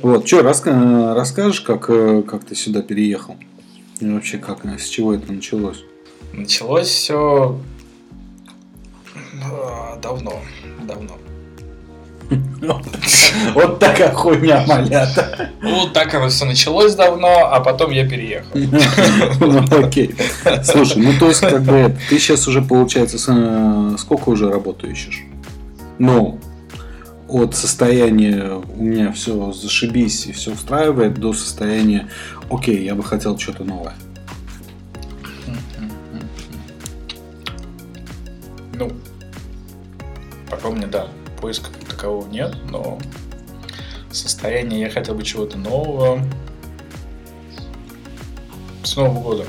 Вот, что, раска- расскажешь, как, э, как ты сюда переехал? И вообще, как, с чего это началось? Началось все давно, давно. Вот такая хуйня, малята. Ну, так оно все началось давно, а потом я переехал. Ну, окей. Слушай, ну то есть, как бы, ты сейчас уже, получается, э, сколько уже работу ищешь? Ну, от состояния у меня все зашибись и все устраивает до состояния, окей, я бы хотел что-то новое. Ну, пока у меня, да, поиска такового нет, но состояние я хотел бы чего-то нового. С Нового года.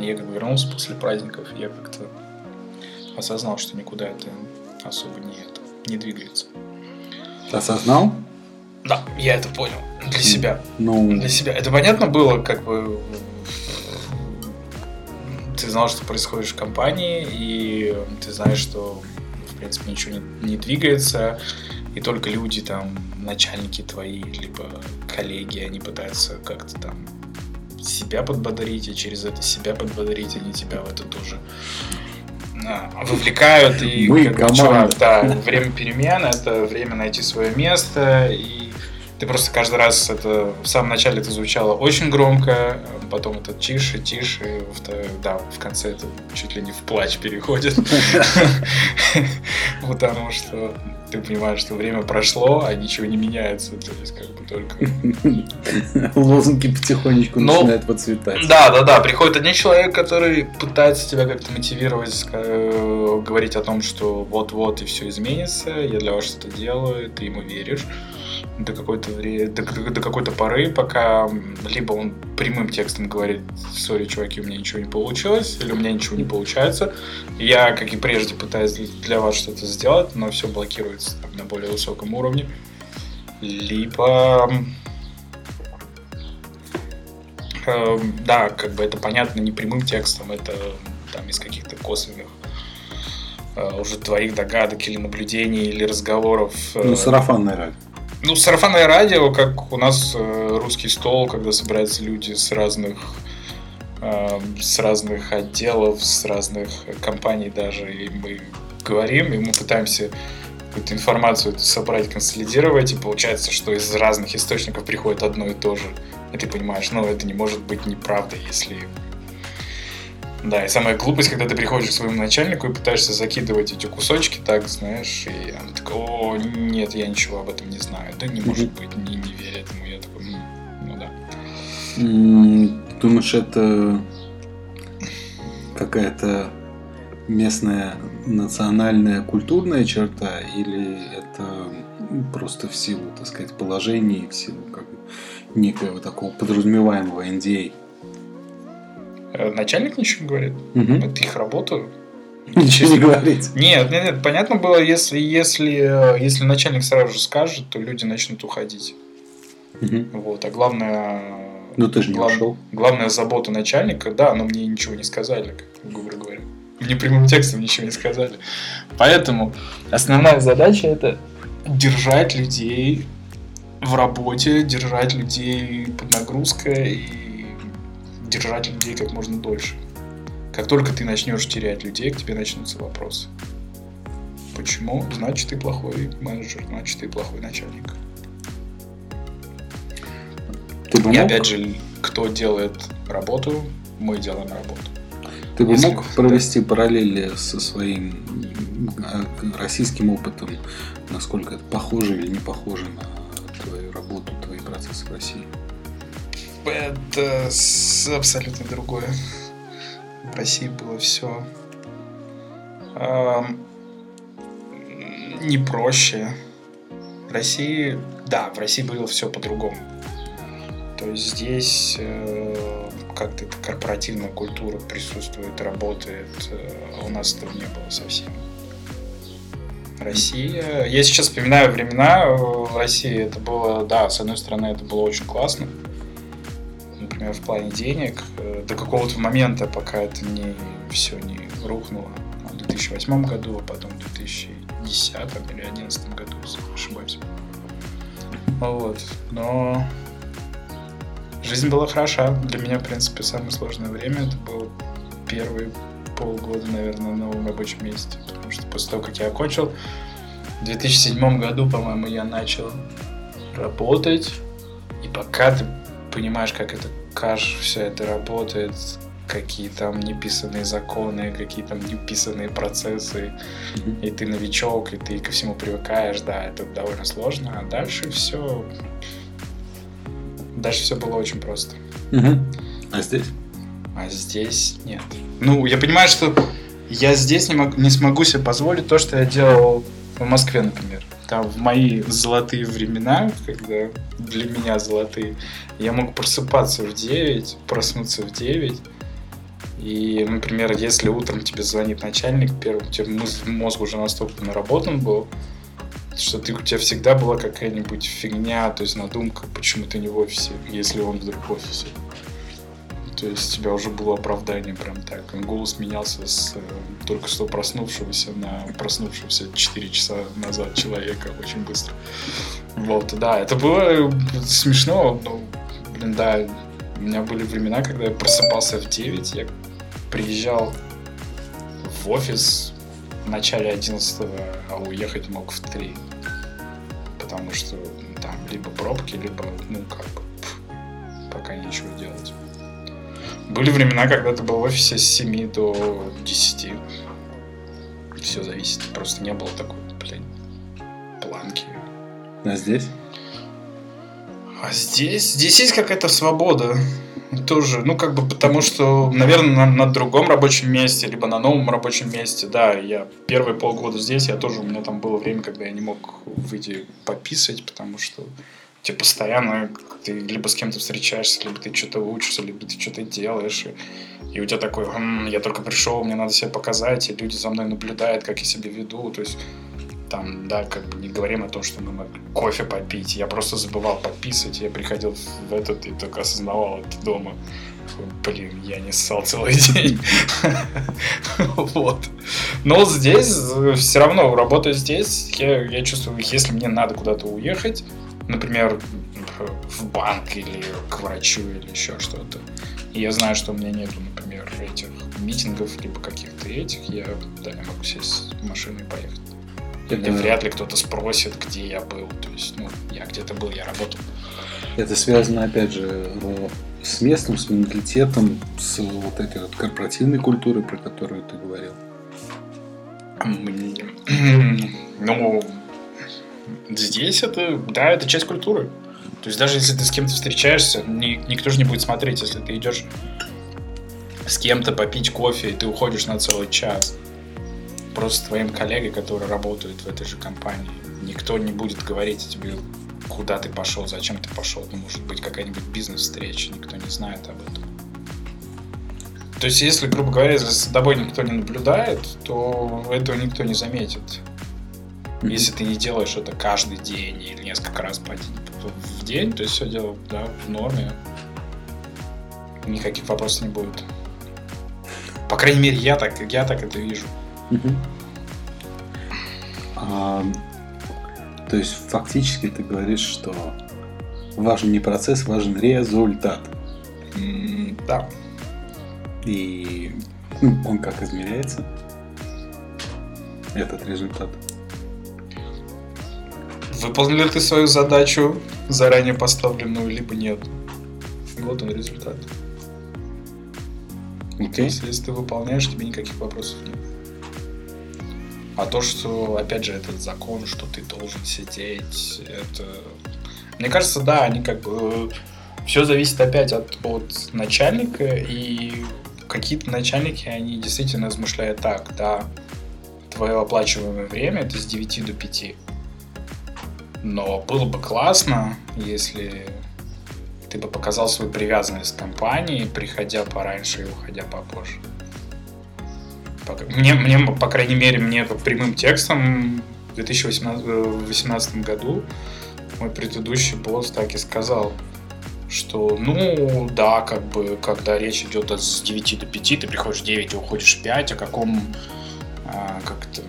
Я как бы вернулся после праздников, я как-то осознал, что никуда это особо не, это, не двигается. Осознал? Да, я это понял для себя. Ну, Для себя. Это понятно было, как бы ты знал, что происходит в компании, и ты знаешь, что в принципе ничего не, не двигается, и только люди там, начальники твои, либо коллеги, они пытаются как-то там себя подбодрить, и через это себя подбодрить, они тебя в это тоже вовлекают. И Мы команда. чувак, да, время перемен, это время найти свое место, и ты просто каждый раз это в самом начале это звучало очень громко, потом это тише, тише, в то- да, в конце это чуть ли не в плач переходит. Потому что ты понимаешь, что время прошло, а ничего не меняется. То есть как бы только лозунги потихонечку начинают выцветать. Да, да, да. Приходит один человек, который пытается тебя как-то мотивировать, э, говорить о том, что вот-вот и все изменится, я для вас что-то делаю, ты ему веришь до какой-то до, до- какой-то поры, пока либо он прямым текстом говорит, сори, чуваки, у меня ничего не получилось, или у меня ничего не получается. Я, как и прежде, пытаюсь для- вас что-то сделать, но все блокируется там, на более высоком уровне. Либо Эм, да, как бы это понятно не прямым текстом, это там из каких-то косвенных э, уже твоих догадок или наблюдений или разговоров. э, Ну, сарафанное радио. Ну, сарафанное радио, как у нас э, русский стол, когда собираются люди с разных э, с разных отделов, с разных компаний даже, и мы говорим, и мы пытаемся какую-то информацию собрать, консолидировать, и получается, что из разных источников приходит одно и то же. И ты понимаешь, ну, это не может быть неправдой, если... Да, и самая глупость, когда ты приходишь к своему начальнику и пытаешься закидывать эти кусочки, так, знаешь, и она такая, о, нет, я ничего об этом не знаю. Да не может быть, не, не верь этому. Я такой, «М, ну да. Думаешь, это какая-то местная национальная культурная черта или это просто в силу, так сказать, положения и в силу как бы некоего такого подразумеваемого NDA? Э, Начальник ничего не говорит. Мгм. Это их работа. Ничего не говорить. Нет, нет, нет, понятно было, если, если, э, если начальник сразу же скажет, то люди начнут уходить. Мгм. Вот, а главное... Ну ты же не глав- ушел. Главная забота начальника, да, но мне ничего не сказали, как грубо говоря. Мне прямым текстом ничего не сказали. Поэтому основная задача это держать людей в работе, держать людей под нагрузкой и держать людей как можно дольше. Как только ты начнешь терять людей, к тебе начнутся вопросы. Почему? Значит, ты плохой менеджер, значит, ты плохой начальник. Ты бы И мог, опять же, кто делает работу, мы делаем работу. ты бы если- мог провести параллели со своим э, российским опытом, насколько это похоже или не похоже на твою работу, твои процессы в России? Это с- абсолютно другое. В России было все не проще. В России, да, в России было все по-другому. То есть здесь э, как-то эта корпоративная культура присутствует, работает. э, а у нас этого не было совсем. Россия. Я сейчас вспоминаю времена э, в России. Это было, да, с одной стороны, это было очень классно в плане денег, э, до какого-то момента, пока это не все не рухнуло. В 2008 году, а потом в 2010 или 2011 году, ошибаюсь. Вот. Но жизнь была хороша. Для меня, в принципе, самое сложное время это было первые полгода, наверное, на новом рабочем месте. Потому что после того, как я окончил, в 2007 году, по-моему, я начал работать. И пока ты понимаешь, как это каш, все это работает, какие там неписанные законы, какие там неписанные процессы, mm-hmm. и ты новичок, и ты ко всему привыкаешь, да, это довольно сложно, а дальше все, дальше все было очень просто. Mm-hmm. А здесь? А здесь нет. Ну, я понимаю, что я здесь не, могу, не смогу себе позволить то, что я делал в Москве, например. Там в мои золотые времена, когда для меня золотые, я мог просыпаться в 9, проснуться в 9, и, например, если утром тебе звонит начальник, первым, тебе мозг уже настолько наработан был, что ты, у тебя всегда была какая-нибудь фигня, то есть надумка, почему ты не в офисе, если он вдруг в офисе. То есть у тебя уже было оправдание прям так. Голос менялся с э, только что проснувшегося на проснувшегося 4 часа назад человека очень быстро. Вот, да, это было смешно, но, блин, да, у меня были времена, когда я просыпался в 9, я приезжал в офис в начале 11 а уехать мог в 3. Потому что там либо пробки, либо, ну, как бы, пока нечего делать. Были времена, когда ты был в офисе с 7 до 10. Все зависит. Просто не было такой, блин, планки. А здесь? А здесь? Здесь есть какая-то свобода. Тоже, ну, как бы, потому что, наверное, на, на другом рабочем месте, либо на новом рабочем месте, да, я первые полгода здесь, я тоже, у меня там было время, когда я не мог выйти пописать, потому что тебе постоянно ты либо с кем-то встречаешься, либо ты что-то учишься, либо ты что-то делаешь, и, и у тебя такой, м-м, я только пришел, мне надо себя показать, и люди за мной наблюдают, как я себя веду, то есть там, да, как бы не говорим о том, что мы кофе попить. Я просто забывал подписывать. Я приходил в этот и только осознавал это дома. Блин, я не ссал целый день. Вот. Но здесь все равно, работая здесь, я чувствую, если мне надо куда-то уехать, например, в банк или к врачу или еще что-то, и я знаю, что у меня нету, например, этих митингов, либо каких-то этих, я, да, я могу сесть в машину и поехать. Это... Вряд ли кто-то спросит, где я был. То есть, ну, я где-то был, я работал. Это связано, опять же, с местом, с менталитетом, с вот этой вот корпоративной культурой, про которую ты говорил. Ну, здесь это, да, это часть культуры. То есть даже если ты с кем-то встречаешься, ни, никто же не будет смотреть, если ты идешь с кем-то попить кофе, и ты уходишь на целый час просто твоим коллегой, которые работают в этой же компании. Никто не будет говорить тебе, куда ты пошел, зачем ты пошел. Ну, может быть, какая-нибудь бизнес-встреча, никто не знает об этом. То есть, если, грубо говоря, если за тобой никто не наблюдает, то этого никто не заметит. Если ты не делаешь это каждый день или несколько раз в день, то есть все дело да, в норме. Никаких вопросов не будет. По крайней мере, я так, я так это вижу. А, то есть фактически ты говоришь, что важен не процесс, важен результат. да. И ну, он как измеряется? Этот результат. Выполнил ли ты свою задачу, заранее поставленную, либо нет? Вот он результат. Okay. То есть, если ты выполняешь, тебе никаких вопросов нет. А то, что, опять же, этот закон, что ты должен сидеть, это... Мне кажется, да, они как бы... Все зависит опять от, от начальника, и какие-то начальники, они действительно размышляют так, да, твое оплачиваемое время это с 9 до 5. Но было бы классно, если ты бы показал свою привязанность к компании, приходя пораньше и уходя попозже. Мне, мне, по крайней мере, мне прямым текстом в 2018 э, году мой предыдущий босс так и сказал, что, ну, да, как бы, когда речь идет от с 9 до 5, ты приходишь в 9 и уходишь в 5, о каком а, как-то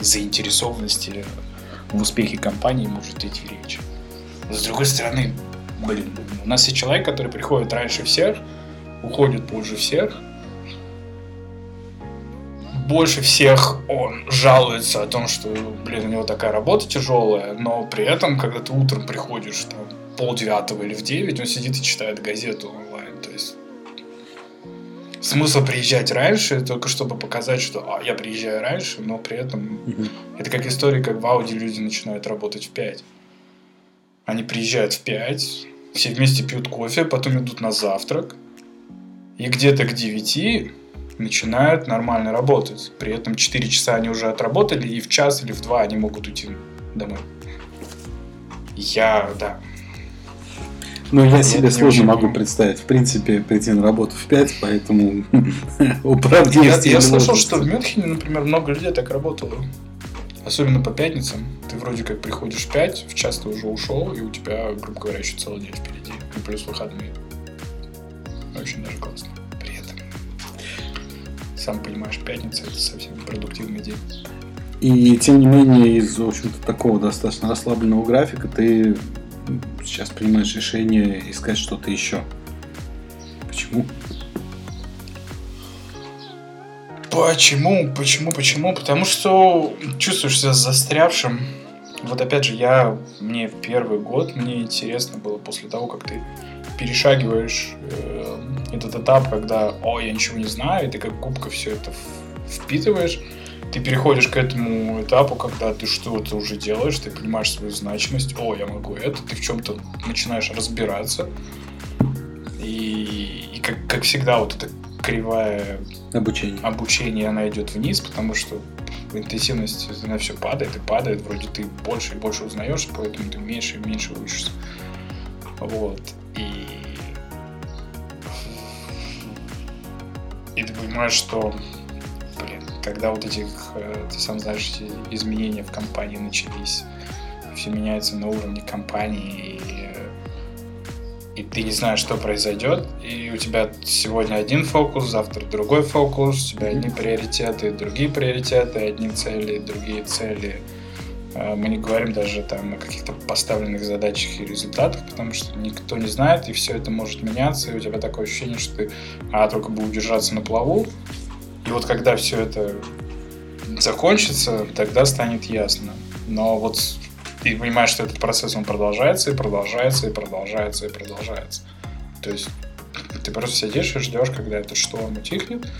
заинтересованности в успехе компании может идти речь. С другой стороны, блин, у нас есть человек, который приходит раньше всех, уходит позже всех, больше всех он жалуется о том, что, блин, у него такая работа тяжелая, но при этом, когда ты утром приходишь, там, пол девятого или в девять, он сидит и читает газету онлайн, то есть смысл приезжать раньше, только чтобы показать, что а, я приезжаю раньше, но при этом это как история, как в Ауди люди начинают работать в 5. Они приезжают в 5, все вместе пьют кофе, потом идут на завтрак, и где-то к 9 начинают нормально работать. При этом 4 часа они уже отработали, и в час или в 2 они могут уйти домой. Я, да, Ну, я себе сложно могу представить, в принципе, прийти на работу в 5, поэтому Я, оправдываюсь. я слышал, что в Мюнхене, например, много людей так работало. Особенно по пятницам. Ты вроде как приходишь в 5, в час ты уже ушел, и у тебя, грубо говоря, еще целый день впереди. И плюс выходные. Очень даже классно. При этом. Сам понимаешь, пятница это совсем продуктивный день. И тем не менее, из, в общем-то, такого достаточно расслабленного графика ты сейчас принимаешь решение искать что-то еще. Почему? Почему? Почему? Почему? Потому что чувствуешь себя застрявшим. Вот опять же, я мне в первый год мне интересно было после того, как ты перешагиваешь э, этот этап, когда, о, я ничего не знаю, и ты как губка все это впитываешь, ты переходишь к этому этапу, когда ты что-то уже делаешь, ты понимаешь свою значимость, о, я могу это, ты в чем-то начинаешь разбираться, и, и как, как всегда вот эта кривая Обучение. обучение, она идет вниз, потому что интенсивность, она все падает и падает, вроде ты больше и больше узнаешь, поэтому ты меньше и меньше учишься. Вот. И... И ты понимаешь, что, когда вот этих, э, ты сам знаешь, изменения в компании начались, все меняется на уровне компании, и, и ты не знаешь, что произойдет, и у тебя сегодня один фокус, завтра другой фокус, у тебя одни приоритеты, другие приоритеты, одни цели, другие цели. Э, Мы не говорим даже там о каких-то поставленных задачах и результатах, потому что никто не знает, и все это может меняться, и у тебя такое ощущение, что ты а, только бы удержаться на плаву. И вот когда все это закончится, тогда станет ясно. Но вот ты понимаешь, что этот процесс, он продолжается, и продолжается, и продолжается, и продолжается. То есть ты просто сидишь и ждешь, когда это шторм утихнет,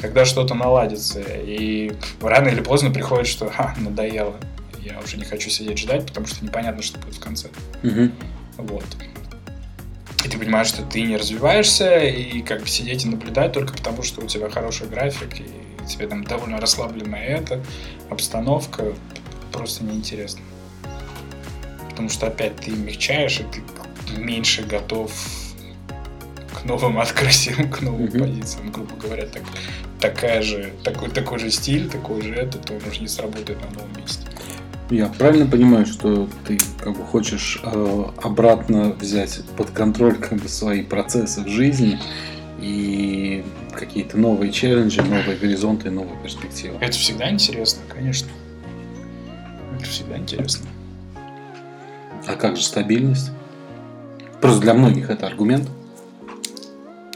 когда что-то наладится, и рано или поздно приходит, что «Ха, надоело, я уже не хочу сидеть ждать, потому что непонятно, что будет в конце». Мгм. Вот. Ты понимаешь, что ты не развиваешься, и как бы сидеть и наблюдать только потому, что у тебя хороший график, и тебе там довольно расслабленная это, обстановка, просто неинтересно. Потому что опять ты мягчаешь, и ты меньше готов к новым открытиям, к новым Мгм. позициям, грубо говоря, так, такая же, такой, такой же стиль, такой же это, то он уже не сработает на новом месте. Я правильно понимаю, что ты как бы хочешь э, обратно взять под контроль как бы свои процессы в жизни и какие-то новые челленджи, новые горизонты, новые перспективы. Это всегда интересно, конечно. Это всегда интересно. А как же стабильность? Просто для многих это аргумент.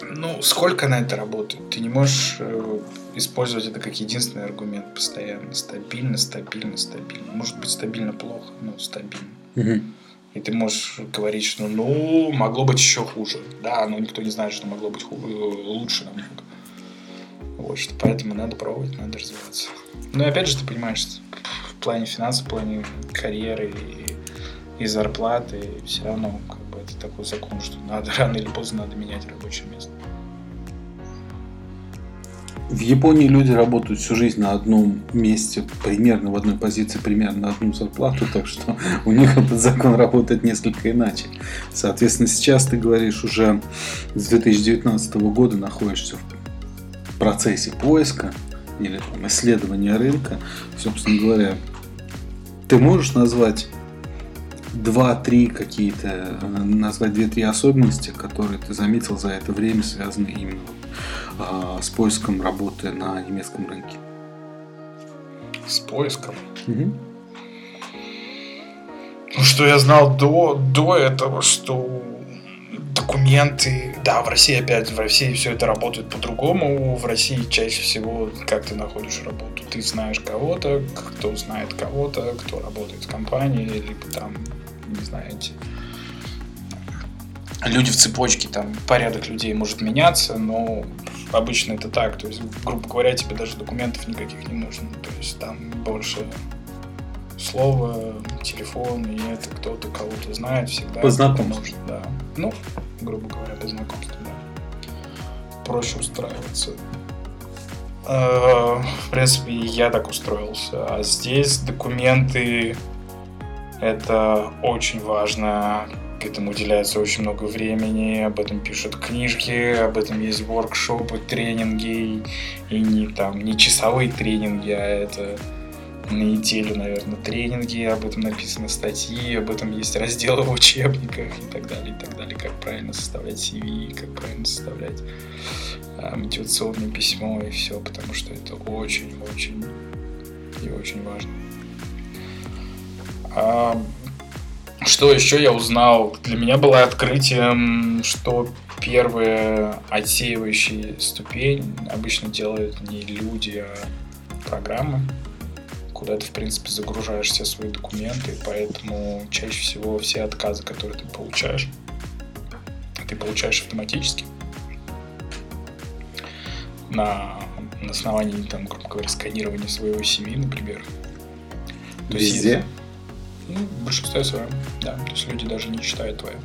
Ну, сколько на это работает? Ты не можешь э, использовать это как единственный аргумент постоянно. Стабильно, стабильно, стабильно. Может быть, стабильно плохо, но стабильно. И ты можешь говорить, что ну, могло быть еще хуже. Да, но никто не знает, что могло быть ху- э, лучше намного. Вот, что поэтому надо пробовать, надо развиваться. Ну и опять же, ты понимаешь, что в плане финансов, в плане карьеры и, и зарплаты, все равно как бы это такой закон, что надо рано или поздно надо менять рабочее место. В Японии люди работают всю жизнь на одном месте, примерно в одной позиции, примерно на одну зарплату, так что у них этот закон работает несколько иначе. Соответственно, сейчас ты говоришь уже с 2019 года находишься в процессе поиска или там, исследования рынка. Собственно говоря, ты можешь назвать два-три какие-то, э, назвать две-три особенности, которые ты заметил за это время, связанные именно с поиском работы на немецком рынке. С поиском. Ну, что я знал до, до этого, что документы, да, в России опять, в России все это работает по-другому. В России чаще всего, как ты находишь работу, ты знаешь кого-то, кто знает кого-то, кто работает в компании, либо там, не знаете, люди в цепочке, там порядок людей может меняться, но обычно это так. То есть, грубо говоря, тебе даже документов никаких не нужно. То есть там больше слово, телефон, и это кто-то кого-то знает всегда. По знакомству. Да. Ну, грубо говоря, по знакомству, да. Проще устраиваться. Э, в принципе, я так устроился. А здесь документы это очень важно. К этому уделяется очень много времени, об этом пишут книжки, об этом есть воркшопы, тренинги, и не там не часовые тренинги, а это на неделю, наверное, тренинги, об этом написаны статьи, об этом есть разделы в учебниках и так далее, и так далее, как правильно составлять CV, как правильно составлять а, мотивационное письмо и все, потому что это очень-очень и очень важно. А, что еще я узнал? Для меня было открытием, что первая отсеивающая ступень обычно делают не люди, а программы куда ты, в принципе, загружаешь все свои документы, поэтому чаще всего все отказы, которые ты получаешь, ты получаешь автоматически на, на основании, там, грубо говоря, сканирования своего CV, например. То Везде? Есть, ну, в большинстве своем, да. То есть люди даже не читают твое.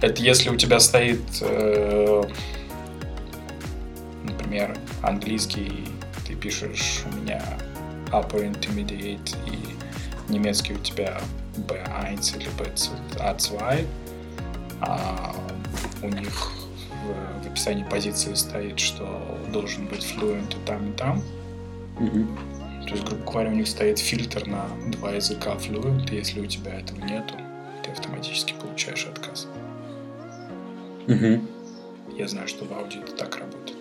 Это если у тебя стоит, э, например, английский, ты пишешь у меня upper intermediate и немецкий у тебя B1 или B2, а у них в, в описании позиции стоит, что должен быть fluent и там, и там. Mm-hmm. То есть, грубо говоря, у них стоит фильтр на два языка fluent, и если у тебя этого нету, ты автоматически получаешь отказ. Mm-hmm. Я знаю, что в Audi это так работает.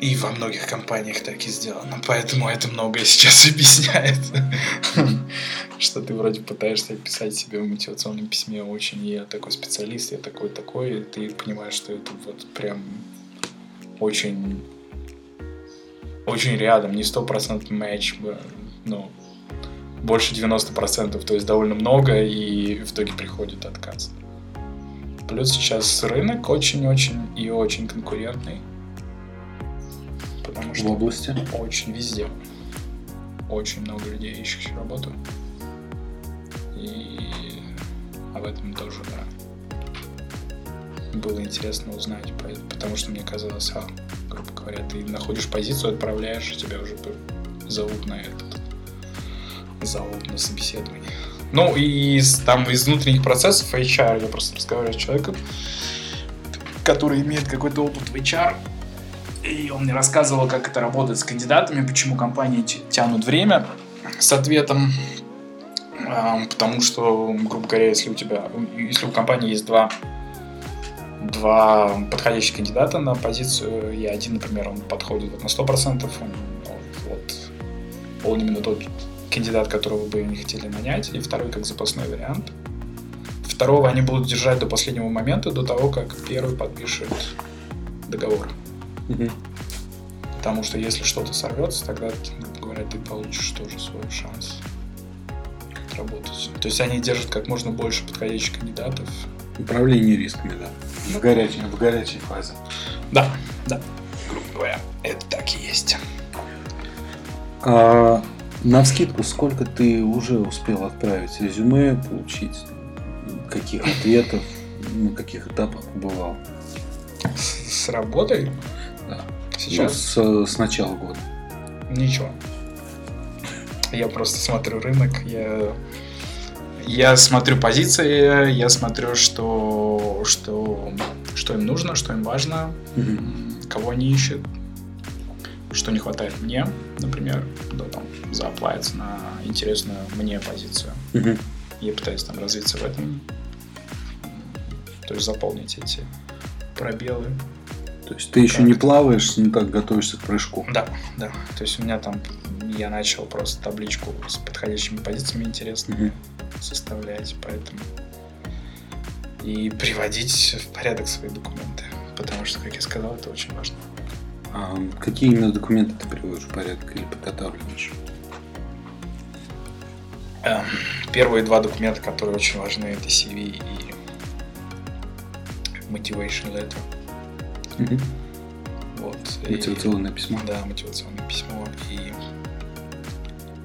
И во многих компаниях так и сделано. Поэтому это многое сейчас объясняет. Что ты вроде пытаешься описать себе в мотивационном письме очень я такой специалист, я такой такой, и ты понимаешь, что это вот прям очень очень рядом, не стопроцентный матч, но больше 90%, то есть довольно много, и в итоге приходит отказ. Плюс сейчас рынок очень-очень и очень конкурентный потому что в области очень везде. Очень много людей ищущих работу. И об этом тоже, да. Было интересно узнать, потому что мне казалось, а, грубо говоря, ты находишь позицию, отправляешь, тебя уже зовут на этот, зовут на собеседование. Ну, и из, там из внутренних процессов HR, я просто разговариваю с человеком, который имеет какой-то опыт в HR, и он мне рассказывал, как это работает с кандидатами, почему компании тянут время с ответом. Потому что, грубо говоря, если у тебя, если у компании есть два, два подходящих кандидата на позицию, и один, например, он подходит вот на 100%, он, вот, он именно тот кандидат, которого бы они хотели нанять, и второй как запасной вариант. Второго они будут держать до последнего момента, до того, как первый подпишет договор. Угу. Потому что если что-то сорвется, тогда, говорят, ты получишь тоже свой шанс работать. То есть они держат как можно больше подходящих кандидатов. Управление рисками, да. В горячей, в горячей фазе. Да, да. Грубо говоря, это так и есть. А, на скидку, сколько ты уже успел отправить резюме, получить каких ответов, на каких этапах побывал? С, с работой? Да. Сейчас? Ну, с, с начала года. Ничего. Я просто смотрю рынок, я, я смотрю позиции, я смотрю, что, что, что им нужно, что им важно, угу. кого они ищут, что не хватает мне, например, да, там, зааплавиться на интересную мне позицию. Угу. Я пытаюсь там развиться в этом, то есть заполнить эти пробелы. То есть ты еще не плаваешь, не так готовишься к прыжку. Да, да. То есть у меня там я начал просто табличку с подходящими позициями интересными mm-hmm. составлять, поэтому и приводить в порядок свои документы, потому что, как я сказал, это очень важно. А какие именно документы ты приводишь в порядок или подготавливаешь? Эм, первые два документа, которые очень важны, это CV и motivation letter. Mm-hmm. Вот. Мотивационное и, письмо. Да, мотивационное письмо. И,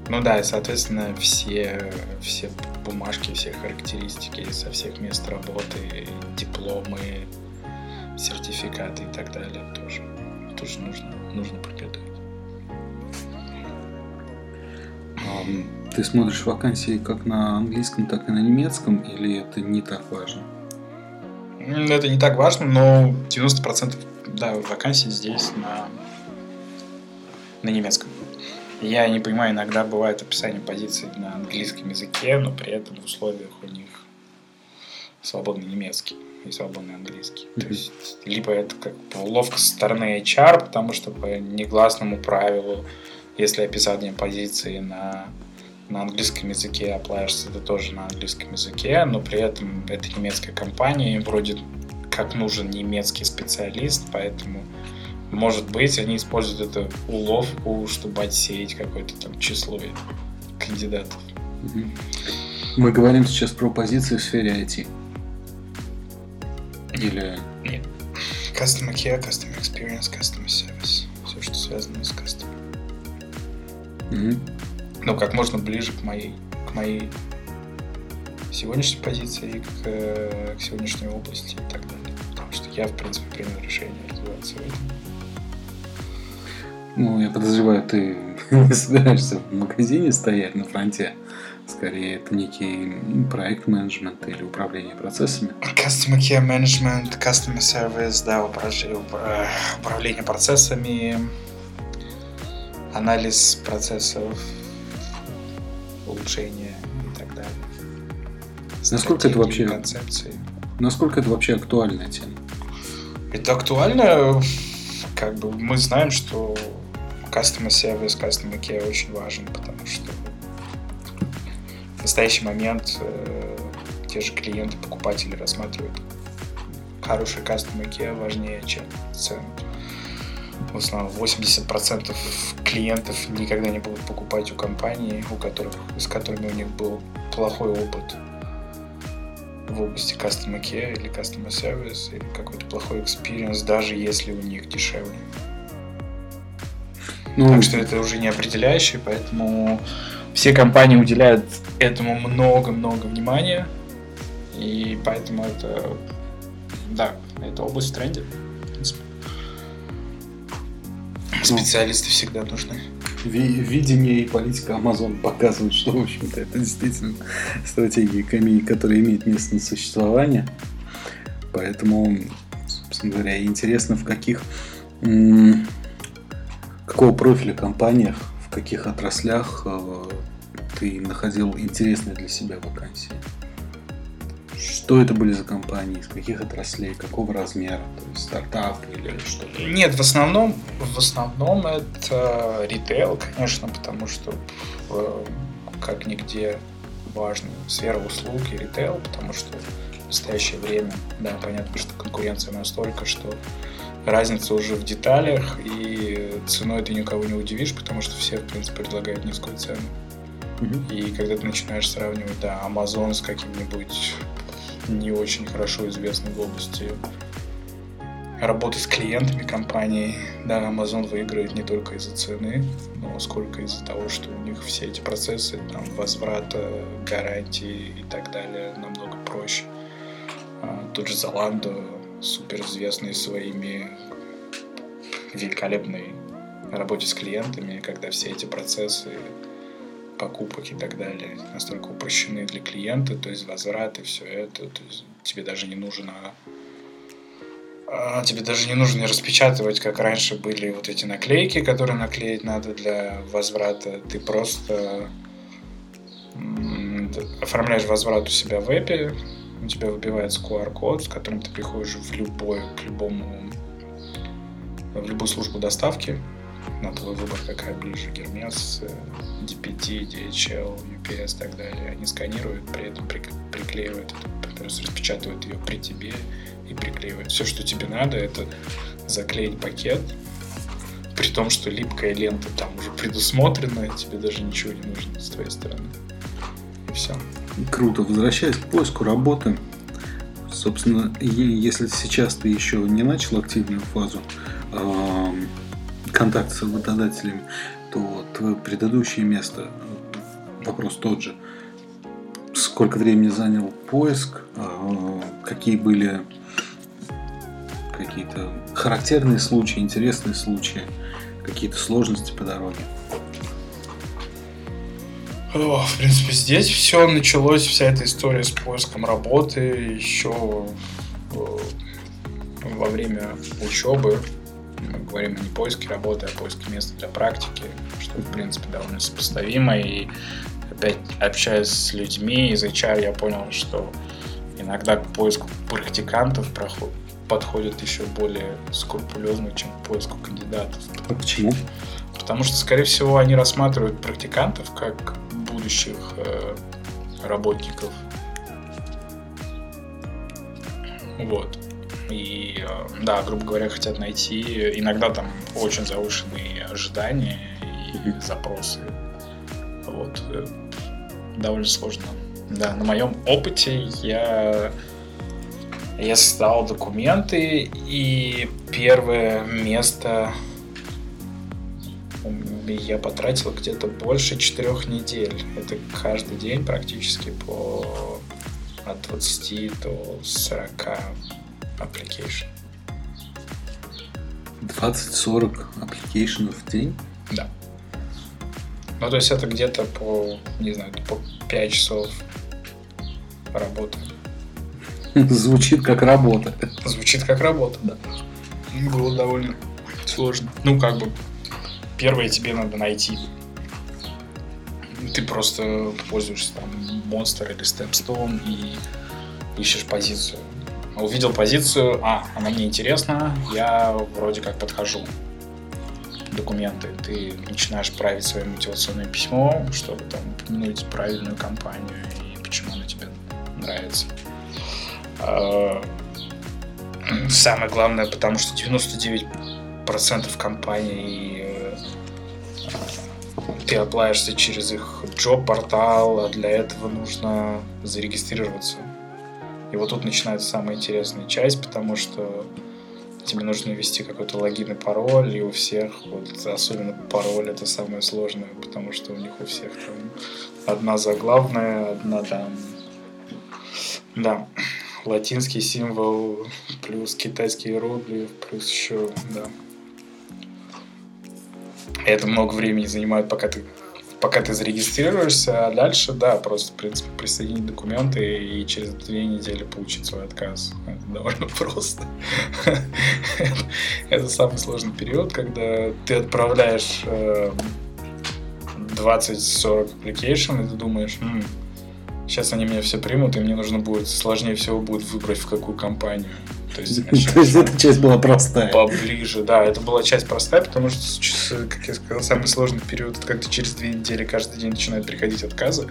ну да, и, соответственно, все, все бумажки, все характеристики со всех мест работы, дипломы, сертификаты и так далее тоже, тоже нужно, нужно подготовить. Ты смотришь вакансии как на английском, так и на немецком, или это не так важно? Это не так важно, но 90% да, вакансий здесь на, на немецком. Я не понимаю, иногда бывает описание позиций на английском языке, но при этом в условиях у них свободный немецкий и свободный английский. Mm-hmm. То есть, либо это как бы уловка со стороны HR, потому что по негласному правилу, если описание позиции на, на английском языке, оплаешься это тоже на английском языке, но при этом это немецкая компания, им вроде как нужен немецкий специалист, поэтому может быть, они используют эту уловку, чтобы отсеять какое-то там число кандидатов. Мы говорим сейчас про позиции в сфере IT. Или... Нет. Customer care, customer experience, customer service. Все, что связано с customer. Mm-hmm. Ну, как можно ближе к моей, к моей сегодняшней позиции, к, э, к сегодняшней области и так далее. Потому что я, в принципе, принял решение развиваться в этом. Ну, я подозреваю, ты не собираешься в магазине стоять на фронте. Скорее, это некий проект менеджмент или управление процессами. Customer care management, customer service, да, управление процессами, анализ процессов, улучшение и так далее. Насколько это вообще концепции. Насколько это вообще актуальная тема? Это актуально, как бы мы знаем, что customer service, customer care очень важен, потому что в настоящий момент э, те же клиенты, покупатели рассматривают хороший customer care важнее, чем цену. В основном 80% клиентов никогда не будут покупать у компании, у которых, с которыми у них был плохой опыт в области customer care или customer service, или какой-то плохой experience, даже если у них дешевле. Ну, так что это уже не определяющий, поэтому все компании уделяют этому много-много внимания. И поэтому это, да, это область в тренде. Ну. Специалисты всегда нужны. Видение и политика Amazon показывают, что, в общем-то, это действительно стратегия, которая имеет место на существование. Поэтому, собственно говоря, интересно, в каких какого профиля компаниях, в каких отраслях э, ты находил интересные для себя вакансии? Что это были за компании, из каких отраслей, какого размера, то есть стартап или что-то? Нет, в основном, в основном это ритейл, конечно, потому что э, как нигде важна сфера услуг и ритейл, потому что в настоящее время, да, понятно, что конкуренция настолько, что разница уже в деталях, и ценой ты никого не удивишь, потому что все, в принципе, предлагают низкую цену. Mm-hmm. И когда ты начинаешь сравнивать, да, Amazon с каким-нибудь не очень хорошо известным в области работы с клиентами компании, да, Amazon выигрывает не только из-за цены, но сколько из-за того, что у них все эти процессы, там, возврата, гарантии и так далее намного проще. А, тот же Zalando супер известный своими великолепной работе с клиентами, когда все эти процессы покупок и так далее настолько упрощены для клиента, то есть возврат и все это, то есть тебе даже не нужно а, тебе даже не нужно распечатывать, как раньше были вот эти наклейки, которые наклеить надо для возврата. Ты просто оформляешь возврат у себя в эпе, у тебя выбивается QR-код, с которым ты приходишь в любой, к любому, в любую службу доставки, на твой выбор, какая ближе, Гермес, DPT, DHL, UPS и так далее. Они сканируют, при этом приклеивают, то есть распечатывают ее при тебе и приклеивают. Все, что тебе надо, это заклеить пакет, при том, что липкая лента там уже предусмотрена, тебе даже ничего не нужно с твоей стороны. И все. Круто. Возвращаясь к поиску работы, собственно, если сейчас ты еще не начал активную фазу э, контакта с работодателями, то твое предыдущее место, вопрос тот же, сколько времени занял поиск, э, какие были какие-то характерные случаи, интересные случаи, какие-то сложности по дороге? В принципе, здесь все началось, вся эта история с поиском работы еще во время учебы. Мы говорим не поиске работы, а поиске места для практики, что, в принципе, довольно сопоставимо. И опять общаясь с людьми из HR, я понял, что иногда к поиску практикантов подходят еще более скрупулезно, чем к поиску кандидатов. А почему? Потому что, скорее всего, они рассматривают практикантов как будущих э, работников. Вот. И, э, да, грубо говоря, хотят найти иногда там очень завышенные ожидания и запросы. Вот. Э, довольно сложно. Да, на моем опыте я я создал документы, и первое место я потратил где-то больше четырех недель. Это каждый день практически по от 20 до 40 application. 20-40 application в день? Да. Ну, то есть это где-то по, не знаю, по 5 часов работы. Звучит как работа. Звучит как работа, да. Было довольно сложно. Ну, как бы, первое тебе надо найти. Ты просто пользуешься там Monster или Stepstone и ищешь позицию. Увидел позицию, а, она мне интересна, я вроде как подхожу. Документы. Ты начинаешь править свое мотивационное письмо, чтобы там упомянуть правильную компанию и почему она тебе нравится. А, самое главное, потому что 99% компаний э, ты оплаешься через их джоб-портал, а для этого нужно зарегистрироваться. И вот тут начинается самая интересная часть, потому что тебе нужно ввести какой-то логин и пароль, и у всех, вот особенно пароль это самое сложное, потому что у них у всех там одна заглавная, одна там... Да латинский символ, плюс китайские рубли, плюс еще, да. Это много времени занимает, пока ты пока ты зарегистрируешься, а дальше, да, просто, в принципе, присоединить документы и через две недели получить свой отказ. Это довольно просто. Это самый сложный период, когда ты отправляешь 20-40 application, и ты думаешь, Сейчас они меня все примут, и мне нужно будет сложнее всего будет выбрать, в какую компанию. То есть, То есть эта часть была простая. Поближе, да. Это была часть простая, потому что, как я сказал, самый сложный период, это когда через две недели каждый день начинают приходить отказы.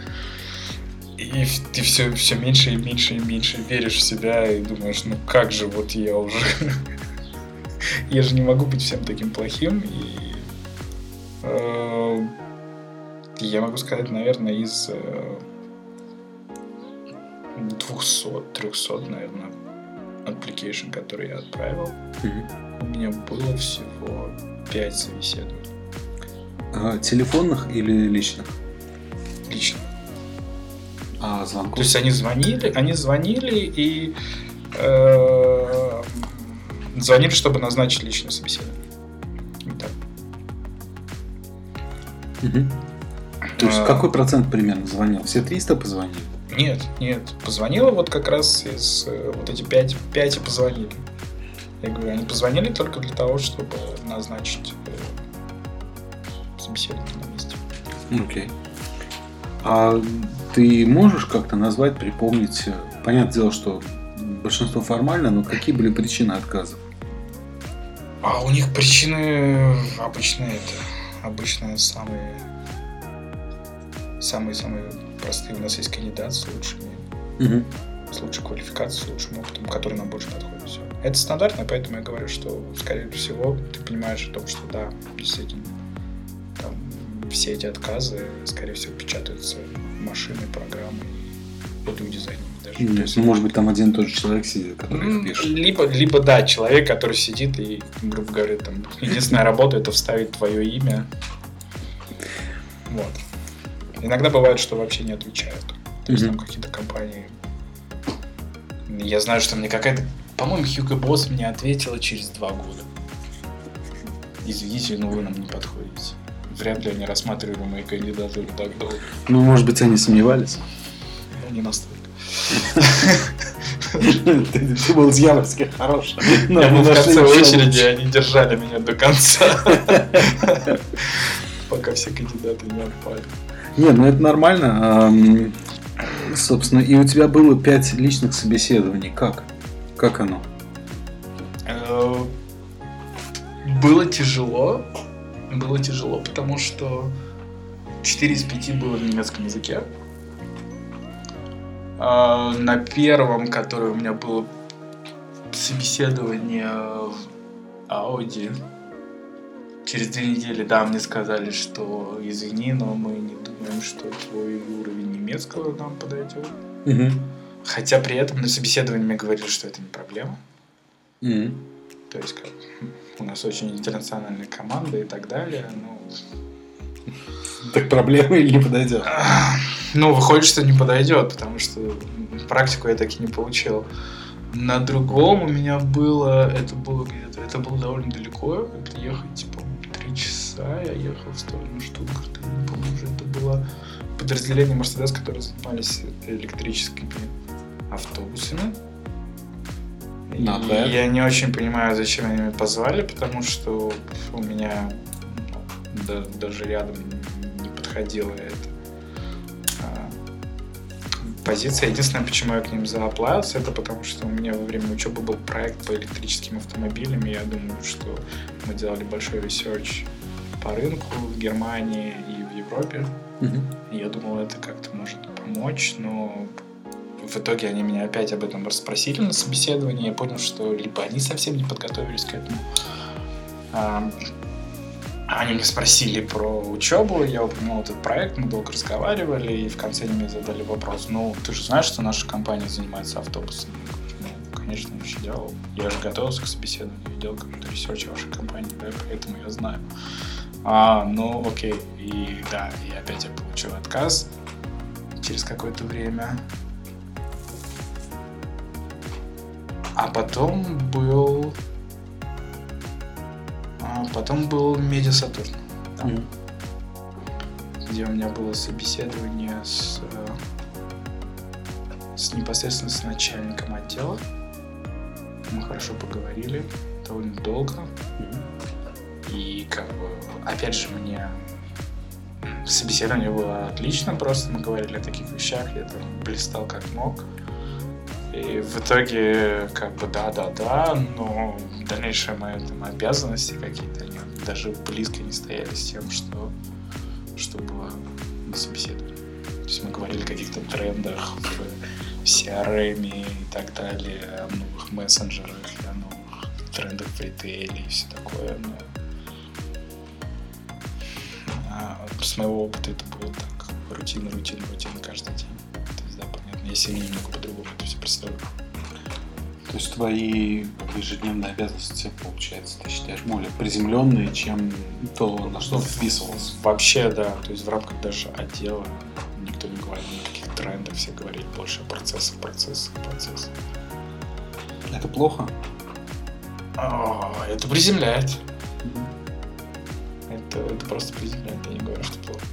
И ты все, все меньше и меньше и меньше веришь в себя и думаешь, ну как же вот я уже... я же не могу быть всем таким плохим. И э, я могу сказать, наверное, из э, 200-300, наверное, application, который я отправил. Mm-hmm. У меня было всего 5 собеседований. А, телефонных или личных? Личных. А звонков? То есть они звонили, они звонили и э, звонили, чтобы назначить личное собеседование. Так. Угу. То есть а... какой процент примерно звонил? Все 300 позвонили? Нет, нет. Позвонила вот как раз из э, вот эти пять, пять и позвонили. Я говорю, они позвонили только для того, чтобы назначить э, собеседование на месте. Окей. Okay. А ты можешь как-то назвать, припомнить, э, понятное дело, что большинство формально, но какие были причины отказа? А у них причины обычные это. Обычно самые самые-самые простые. У нас есть кандидат с лучшими, Мгм. с лучшей квалификацией, с лучшим опытом, который нам больше подходит. Все. Это стандартно, поэтому я говорю, что, скорее всего, ты понимаешь о том, что да, действительно, там, все эти отказы, скорее всего, печатаются машины, программы за ними даже. Нет, есть, может быть, там один и тот же человек сидит, который их пишет. Либо, либо, да, человек, который сидит и, грубо говоря, там, единственная работа это вставить твое имя. Вот. Иногда бывает, что вообще не отвечают. То есть Мгм. там какие-то компании. Я знаю, что мне какая-то. По-моему, Hugo Boss мне ответила через два года. Извините, но вы нам не подходите. Вряд ли они рассматривали мои кандидатуры так долго. Ну, может быть, они сомневались. Ну, не настолько. Ты был дьявольски хорош. Но Я был в конце очереди, они держали меня до конца. Пока все кандидаты не отпали. Не, ну это нормально. Собственно, и у тебя было пять личных собеседований. Как? Как оно? Э, Было тяжело. Было тяжело, потому что 4 из 5 было в немецком языке. А, На первом, которое у меня было собеседование в Audi, через две недели, да, мне сказали, что извини, но мы не думаем, что твой уровень немецкого нам подойдет. Хотя при этом на собеседовании мне говорили, что это не проблема. Мгм. То есть, как, у нас очень интернациональная команда и так далее. Ну, Так проблема или не подойдет? ну, выходит, что не подойдет, потому что практику я так и не получил. На другом у меня было, это было где-то, это было довольно далеко, это ехать, типа, три часа, я ехал в сторону Штутгарта, не помню уже, это было подразделение Мерседес, которые занимались электрическими автобусами. Not bad. И я не очень понимаю, зачем они меня позвали, потому что у меня ну, да- даже рядом не подходила эта а, позиция. Единственное, почему я к ним зааплаился, это потому что у меня во время учебы был проект по электрическим автомобилям, и я думаю, что мы делали большой research по рынку в Германии и в Европе. Я думал, это как-то может помочь, но в итоге они меня опять об этом расспросили на собеседовании. Я понял, что либо они совсем не подготовились к этому. а, Они меня спросили про учебу, я упомянул этот проект, мы долго разговаривали, и в конце они мне задали вопрос, ну, ты же знаешь, что наша компания занимается автобусами? Ну, конечно, я же делал. Я же готовился к собеседованию, я делал какой-то research вашей компании, да, поэтому я знаю. А, ну, окей. И да, и опять я получил отказ через какое-то время. А потом был... а потом был Медиа Сатурн, да, Мгм. где у меня было собеседование с, э, с непосредственно с начальником отдела. Мы хорошо поговорили, довольно долго. Мгм. И как бы, опять же, мне собеседование было отлично, просто мы говорили о таких вещах, я там блистал как мог. И в итоге, как бы, да-да-да, но дальнейшие мои там, обязанности какие-то, они даже близко не стояли с тем, что, что было на собеседовании. То есть мы говорили о каких-то трендах в CRM и так далее, о новых мессенджерах, о новых трендах в ритейле и все такое, но с моего опыта это было так. Рутина, рутина, рутина каждый день. То есть, да, понятно. Я себе немного по-другому это все представляю. То есть твои ежедневные обязанности, получается, ты считаешь более приземленные, чем то, на что ты вписывался. Вообще, да. То есть в рамках даже отдела никто не говорил ни о каких трендах. Все говорили больше о процессах, процессах, процессах. Это плохо? А, Это приземляет. Это, это просто приземляет, я не говорю, что плохо.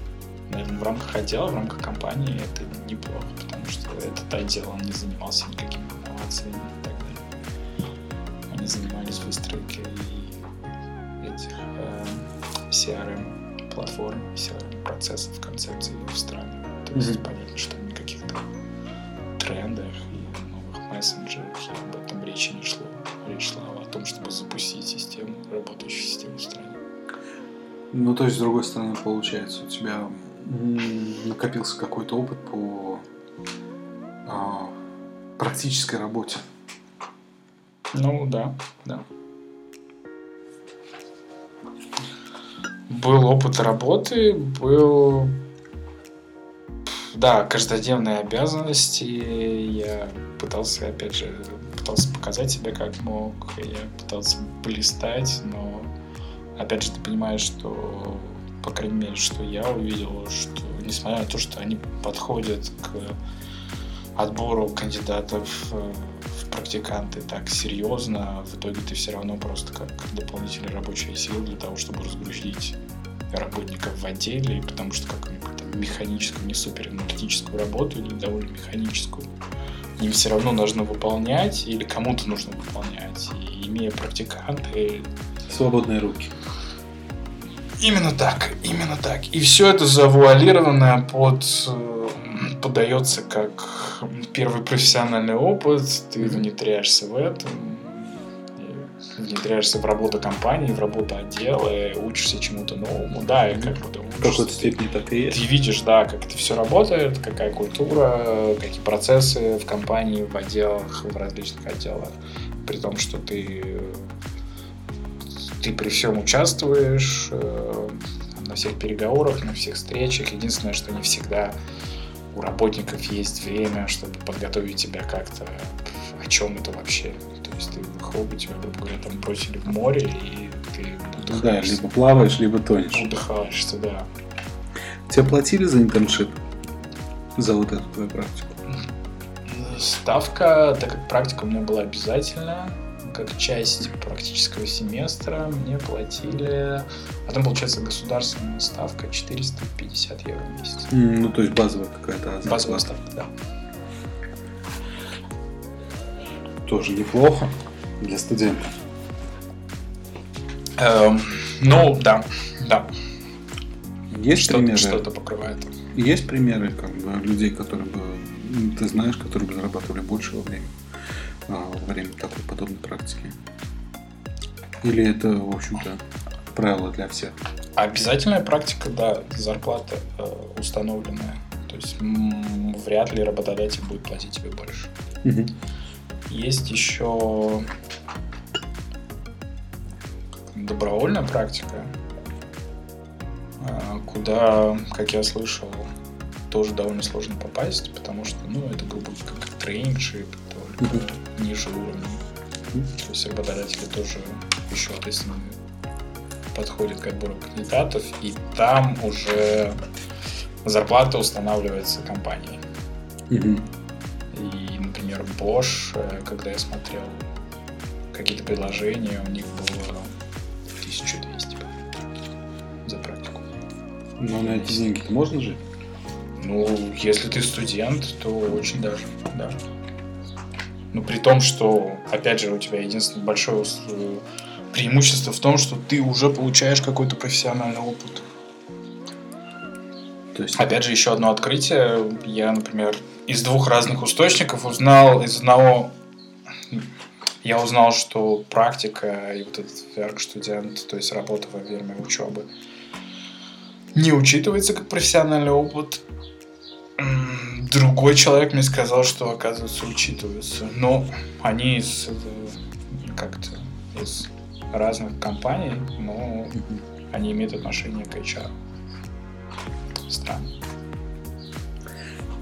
Наверное, в рамках отдела, в рамках компании это неплохо, потому что этот отдел, он не занимался никакими инновациями и так далее. Они занимались выстройкой этих э, CRM-платформ, CRM-процессов, концепций в стране. То есть Мгм. понятно, что ни каких-то трендах и новых мессенджерах и об этом речи не шло. Речь шла о том, чтобы запустить систему, работающую систему в стране. Ну, то есть, с другой стороны, получается, у тебя накопился какой-то опыт по а, практической работе. Ну, да, да. Был опыт работы, был да, каждодневные обязанности. Я пытался, опять же, пытался показать себя как мог. Я пытался блистать, но опять же ты понимаешь, что по крайней мере, что я увидел, что несмотря на то, что они подходят к отбору кандидатов э, в практиканты так серьезно, в итоге ты все равно просто как дополнительная рабочая сила для того, чтобы разгрузить работников в отделе, потому что как там, механическую, не супер аналитическую работу или довольно механическую, им все равно нужно выполнять или кому-то нужно выполнять. И имея практиканты... Свободные руки. Именно так, именно так. И все это завуалировано под э, подается как первый профессиональный опыт, ты внедряешься в это, внедряешься в работу компании, в работу отдела, учишься чему-то новому, да, и как бы В какой-то степени так и есть. Ты видишь, да, как это все работает, какая культура, какие процессы в компании, в отделах, в различных отделах, при том, что ты ты при всем участвуешь э, на всех переговорах, на всех встречах. Единственное, что не всегда у работников есть время, чтобы подготовить тебя как-то, о чем это вообще. То есть ты хоба, тебя, грубо говоря, там бросили в море, и ты Да, либо плаваешь, либо тонешь. Удыхаешься, да. Тебе платили за интерншип? За вот эту твою практику? Ставка, так как практика у меня была обязательная, как часть практического семестра мне платили, а там получается государственная ставка 450 евро в месяц. Mm, ну, то есть базовая какая-то Базовая ставка, да. Тоже неплохо для студентов. Эм, ну, да, да. Есть что-то, примеры? Что-то покрывает. Есть примеры как бы, людей, которые бы ты знаешь, которые бы зарабатывали больше во время? Во время такой подобной практики? Или это, в общем-то, правило для всех? Обязательная практика, да, зарплата э, установленная. То есть м- вряд ли работодатель будет платить тебе больше. Угу. Есть еще добровольная практика, э, куда, как я слышал, тоже довольно сложно попасть, потому что, ну, это грубо как трениншип, только ниже уровня. То есть работодатели тоже еще ответственно подходят к отбору кандидатов, и там уже зарплата устанавливается компанией. И, например, Bosch, э, когда я смотрел какие-то предложения, у них было 1200 за практику. Но на эти деньги можно жить? Ну, если ты студент, то очень даже, да. Ну, при том, что, опять же, у тебя единственное большое э, преимущество в том, что ты уже получаешь какой-то профессиональный опыт. То есть... Опять же, еще одно открытие. Я, например, из двух разных источников узнал, из одного я узнал, что практика и вот этот верк-студент, то есть работа во время учебы, не учитывается как профессиональный опыт. Другой человек мне сказал, что, оказывается, учитываются. Но они из как-то из разных компаний, но они имеют отношение к HR. Странно.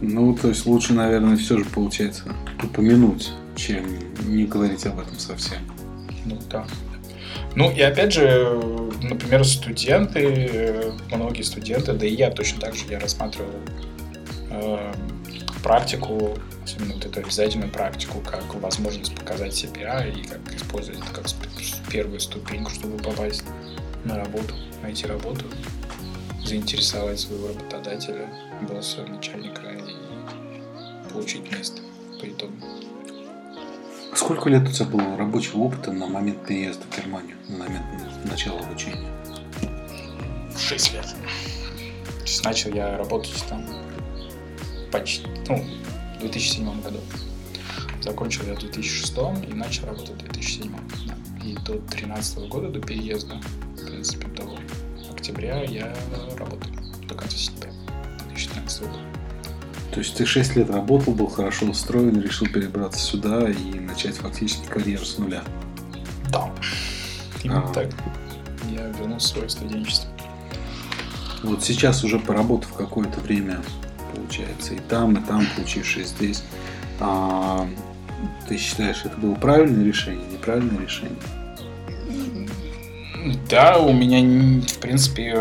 Ну, то есть лучше, наверное, все же получается упомянуть, чем не говорить об этом совсем. Ну да. Ну и опять же, например, студенты, многие студенты, да и я точно так же, я рассматривал э, практику, особенно вот эту обязательную практику, как возможность показать себя и как использовать это как первую ступеньку, чтобы попасть на работу, найти работу, заинтересовать своего работодателя, босса, начальника и получить место по итогу. Сколько лет у тебя было рабочего опыта на момент переезда в Германию, на момент начала обучения? Шесть лет. Начал я работать там почти, ну, в 2007 году. Закончил я в 2006 и начал работать в 2007. Да. И до 2013 года, до переезда, в принципе, до октября я работаю, до конца сентября 2013 года. То есть ты 6 лет работал, был хорошо устроен, решил перебраться сюда и начать фактически карьеру с нуля. Да. Именно а. так. Я вернулся в свое студенчество. Вот сейчас уже поработав какое-то время, получается, и там, и там, получившись здесь, а, ты считаешь, это было правильное решение, неправильное решение? Да, у меня, в принципе,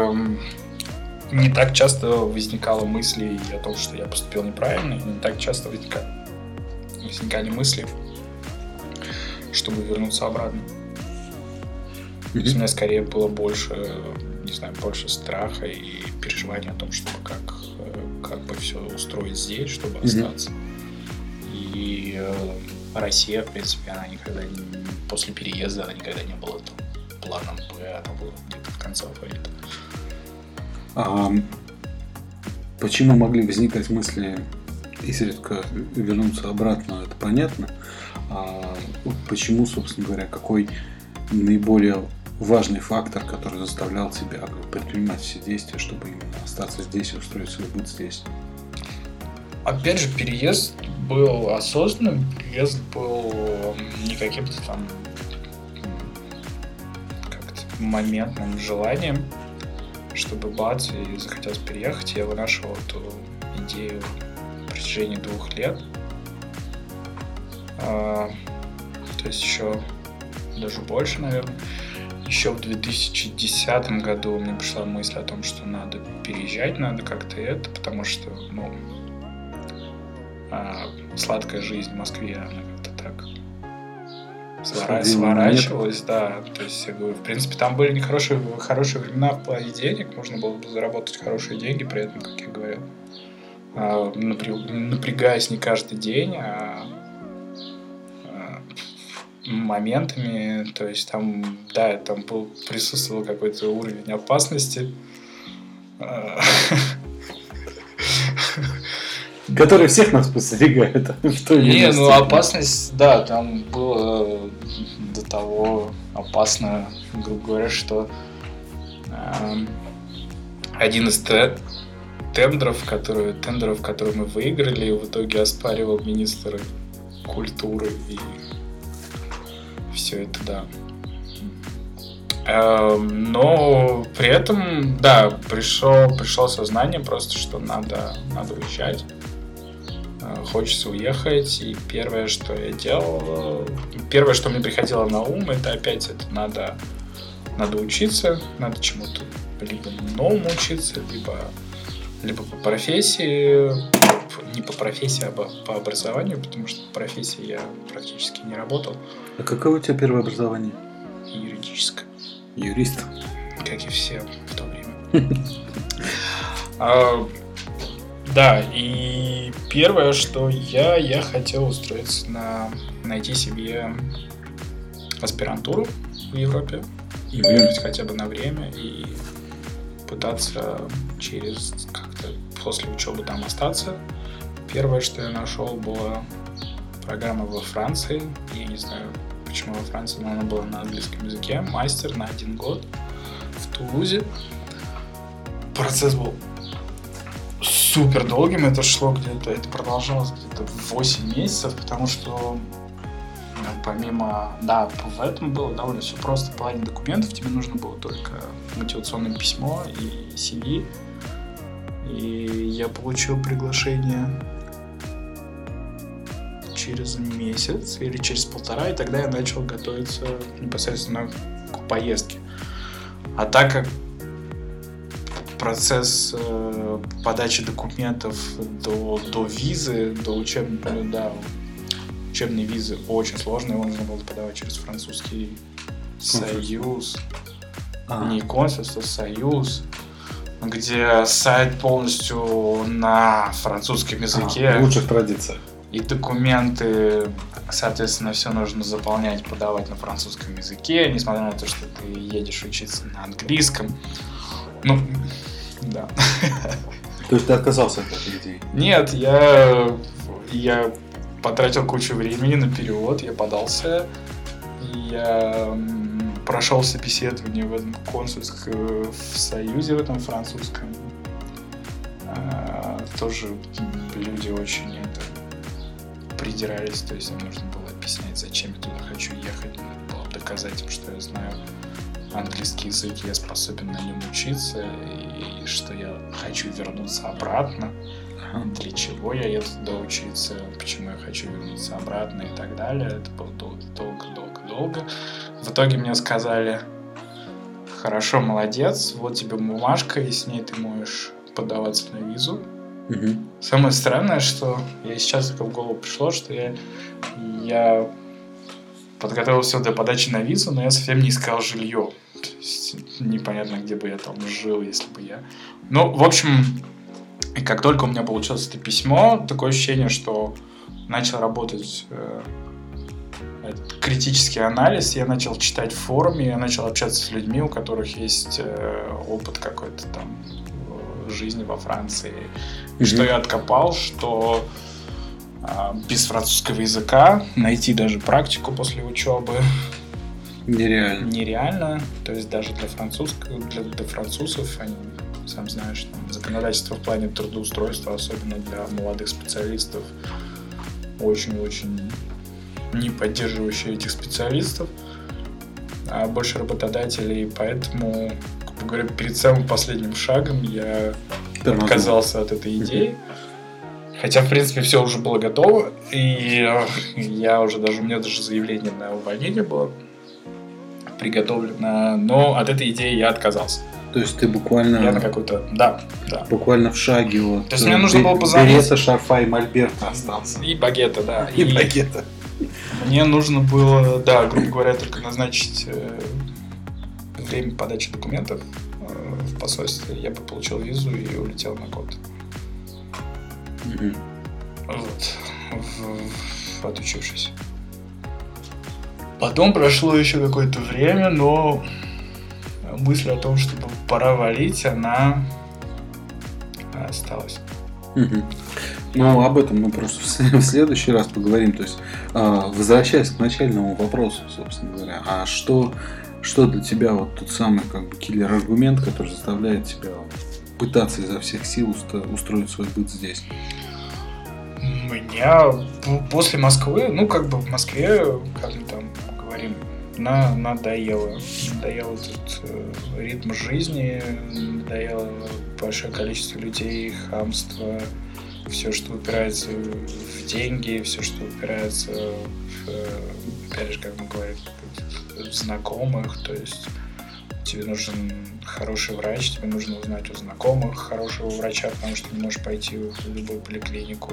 не так часто возникало мысли о том, что я поступил неправильно, не так часто возникали, возникали мысли, чтобы вернуться обратно. Mm-hmm. То есть у меня скорее было больше, не знаю, больше страха и переживания о том, чтобы как, как бы все устроить здесь, чтобы mm-hmm. остаться. И э, Россия, в принципе, она никогда не, после переезда она никогда не была там, планом Б, она была где-то в конце алфавита. А, почему могли возникать мысли изредка вернуться обратно, это понятно. А почему, собственно говоря, какой наиболее важный фактор, который заставлял тебя предпринимать все действия, чтобы именно остаться здесь и устроить свой быт здесь? Опять же, переезд был осознанным, переезд был не каким-то там как-то моментным желанием чтобы бац, и захотелось переехать. Я вынашивал эту идею в протяжении двух лет. А, то есть еще даже больше, наверное. Еще в 2010 году мне пришла мысль о том, что надо переезжать, надо как-то это, потому что, ну, а, сладкая жизнь в Москве, она свора... сворачивалось, нет. да. То есть, я говорю, в принципе, там были нехорошие, хорошие времена в плане денег, можно было бы заработать хорошие деньги, при этом, как я говорил, а, напрягаясь не каждый день, а моментами, то есть там, да, там был, присутствовал какой-то уровень опасности. Который всех нас подстерегает. Не, ну опасность, да, там было до того опасно, грубо говоря, что э, один из тендеров, которые, тендеров, которые мы выиграли, в итоге оспаривал министр культуры и все это, да. Э, но при этом, да, пришло, пришло сознание просто, что надо, надо уезжать. Э, хочется уехать, и первое, что я делал, первое, что мне приходило на ум, это опять это надо, надо учиться, надо чему-то либо новому учиться, либо, либо по профессии, не по профессии, а по образованию, потому что по профессии я практически не работал. А какое у тебя первое образование? Юридическое. Юрист. Как и все в то время. А, да, и первое, что я, я хотел устроиться на найти себе аспирантуру в Европе и выиграть хотя бы на время и пытаться через как-то после учебы там остаться. Первое, что я нашел, была программа во Франции. Я не знаю, почему во Франции, но она была на английском языке. Мастер на один год в Тулузе. Процесс был супер долгим. Это шло где-то, это продолжалось где-то 8 месяцев, потому что ну, помимо, да, в этом было довольно все просто в плане документов. Тебе нужно было только мотивационное письмо и CV. И я получил приглашение через месяц или через полтора, и тогда я начал готовиться непосредственно к поездке. А так как процесс э, подачи документов до, до визы, до учебной, да, учебной визы очень сложный, его нужно было подавать через французский союз. А. Не консульство, союз где сайт полностью на французском языке. А, в лучших традициях. И документы, соответственно, все нужно заполнять, подавать на французском языке, несмотря на то, что ты едешь учиться на английском. Ну, да. То есть ты отказался от этой идеи? Нет, я, я потратил кучу времени на перевод, я подался, Я прошел собеседование в этом консульском в Союзе, в этом французском. А, тоже люди очень придирались, то есть им нужно было объяснять, зачем я туда хочу ехать. Надо было доказать им, что я знаю английский язык, я способен на нем учиться, и что я хочу вернуться обратно. Для чего я еду туда учиться, почему я хочу вернуться обратно и так далее. Это было долго-долго-долго. В итоге мне сказали, хорошо, молодец, вот тебе бумажка, и с ней ты можешь подаваться на визу. Угу. Самое странное, что я сейчас только в голову пришло, что я, я подготовил все для подачи на визу, но я совсем не искал жилье. То есть непонятно, где бы я там жил, если бы я... Ну, в общем, как только у меня получилось это письмо, такое ощущение, что начал работать э, критический анализ, я начал читать в форуме, я начал общаться с людьми, у которых есть э, опыт какой-то там жизни во Франции. И что я откопал, что э, без французского языка найти даже практику после учебы нереально. Нереально. То есть даже для французского, для, для французов они сам знаешь, там, законодательство в плане трудоустройства, особенно для молодых специалистов, очень-очень не поддерживающие этих специалистов, а больше работодателей, поэтому, как говоря, перед самым последним шагом я Тормозу. отказался от этой идеи. Хотя, в принципе, все уже было готово, и я уже даже, у меня даже заявление на увольнение было приготовлено, но от этой идеи я отказался. То есть ты буквально... Я на какой-то... Да, да. Буквально в шаге вот. То есть мне нужно было позвонить... Берета, шарфа и мольберта остался. И багета, да. И, и багета. Мне нужно было, да, грубо говоря, только назначить э, время подачи документов э, посольстве. Я бы получил визу и улетел на год. Mm-hmm. Вот. В, в, отучившись. Потом прошло еще какое-то время, но мысль о том, чтобы пора валить, она осталась. Угу. Ну, об этом мы просто в следующий раз поговорим. То есть, а, возвращаясь к начальному вопросу, собственно говоря, а что, что для тебя вот тот самый как бы киллер-аргумент, который заставляет тебя пытаться изо всех сил устроить свой быт здесь? Меня после Москвы, ну, как бы в Москве, как мы там говорим, на, надоело. Надоел этот э, ритм жизни, надоело большое количество людей, хамство, все, что упирается в деньги, все, что упирается в, э, опять же, как мы говорим, знакомых, то есть тебе нужен хороший врач, тебе нужно узнать у знакомых хорошего врача, потому что ты можешь пойти в любую поликлинику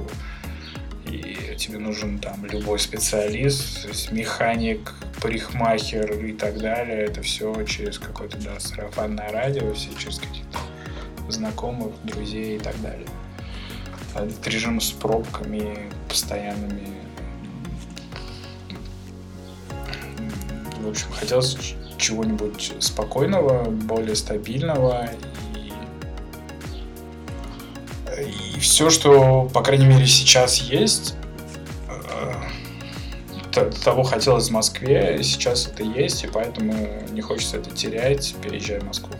и тебе нужен там любой специалист, то есть механик, парикмахер и так далее, это все через какое-то да, сарафанное радио, все через каких-то знакомых, друзей и так далее. Этот режим с пробками постоянными. В общем, хотелось чего-нибудь спокойного, более стабильного И все, что, по крайней мере, сейчас есть, э, того хотелось в Москве, сейчас это есть, и поэтому не хочется это терять, переезжая в Москву.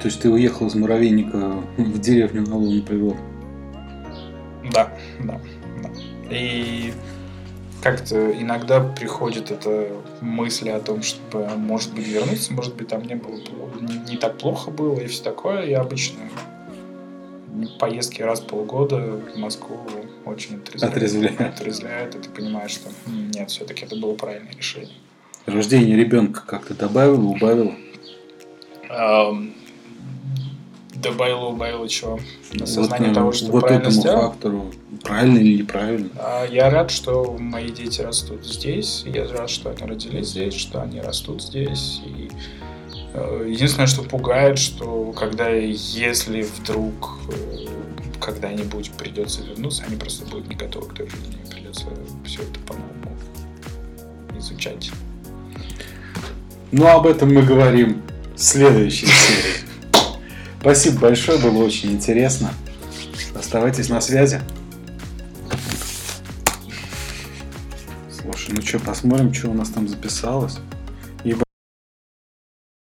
То есть ты уехал из Муравейника в деревню на Лунный пригор? Да, да, да. И как-то иногда приходит эта мысль о том, чтобы, может быть, вернуться, может быть, там не было не, не так плохо было и все такое. Я обычно поездки раз в полгода в Москву очень отрезвляют. Отрезвляют. Отрезвляют, и ты понимаешь, что нет, все-таки это было правильное решение. Рождение ребенка как-то добавило, убавило? Добавило, убавило чего? Осознание вот, того, что вот правильно этому сделал? фактору, правильно или неправильно? А, я рад, что мои дети растут здесь. Я рад, что они родились здесь, что они растут здесь. И э, единственное, что пугает, что когда, если вдруг э, когда-нибудь придется вернуться, они просто будут не готовы к той жизни. Придется все это по-новому изучать. Ну, об этом мы говорим в следующей серии. Спасибо большое, было очень интересно. Оставайтесь на связи. Слушай. Ну что, посмотрим, что у нас там записалось.